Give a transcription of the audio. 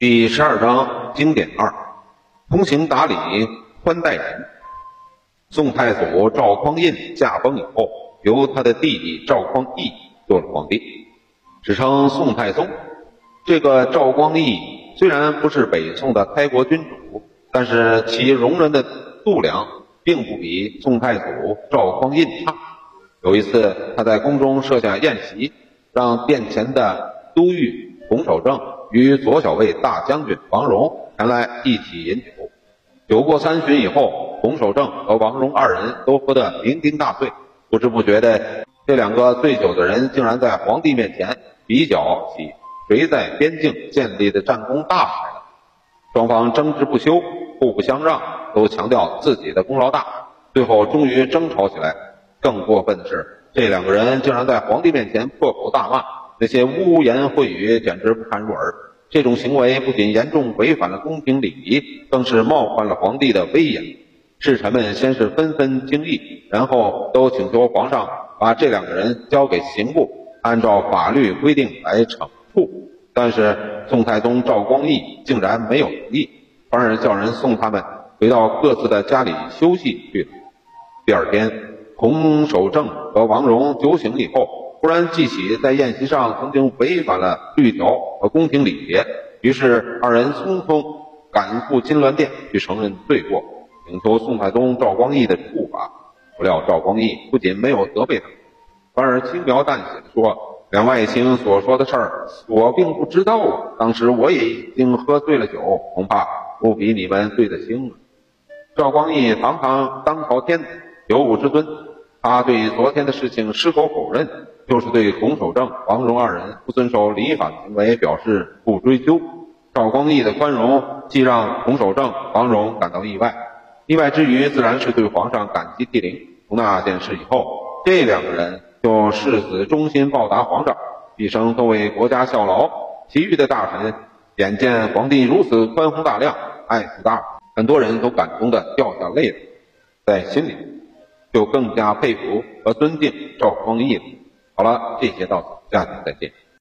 第十二章经典二，通情达理，宽待人。宋太祖赵匡胤驾崩以后，由他的弟弟赵匡义做了皇帝，史称宋太宗。这个赵光义虽然不是北宋的开国君主，但是其容人的度量并不比宋太祖赵匡胤差。有一次，他在宫中设下宴席，让殿前的都御洪守正。与左小卫大将军王荣前来一起饮酒，酒过三巡以后，洪守正和王荣二人都喝得酩酊大醉，不知不觉的，这两个醉酒的人竟然在皇帝面前比较起谁在边境建立的战功大来了。双方争执不休，互不相让，都强调自己的功劳大，最后终于争吵起来。更过分的是，这两个人竟然在皇帝面前破口大骂。那些污言秽语简直不堪入耳，这种行为不仅严重违反了宫廷礼仪，更是冒犯了皇帝的威严。侍臣们先是纷纷惊异，然后都请求皇上把这两个人交给刑部，按照法律规定来惩处。但是宋太宗赵光义竟然没有同意，反而叫人送他们回到各自的家里休息去了。第二天，洪守正和王荣酒醒以后。忽然记起在宴席上曾经违反了律条和宫廷礼节，于是二人匆匆赶赴金銮殿去承认罪过，请求宋太宗赵光义的处罚。不料赵光义不仅没有责备他，反而轻描淡写的说：“两位卿所说的事儿，我并不知道啊。当时我也已经喝醉了酒，恐怕不比你们醉得轻了。”赵光义堂堂当朝天子，有武之尊，他对昨天的事情矢口否认。就是对洪守正、王荣二人不遵守礼法的行为表示不追究。赵光义的宽容，既让洪守正、王荣感到意外，意外之余，自然是对皇上感激涕零。从那件事以后，这两个人就誓死忠心报答皇上，毕生都为国家效劳。其余的大臣眼见皇帝如此宽宏大量、爱子大，很多人都感动的掉下泪来，在心里就更加佩服和尊敬赵光义了。好了，这些到此，下次再见。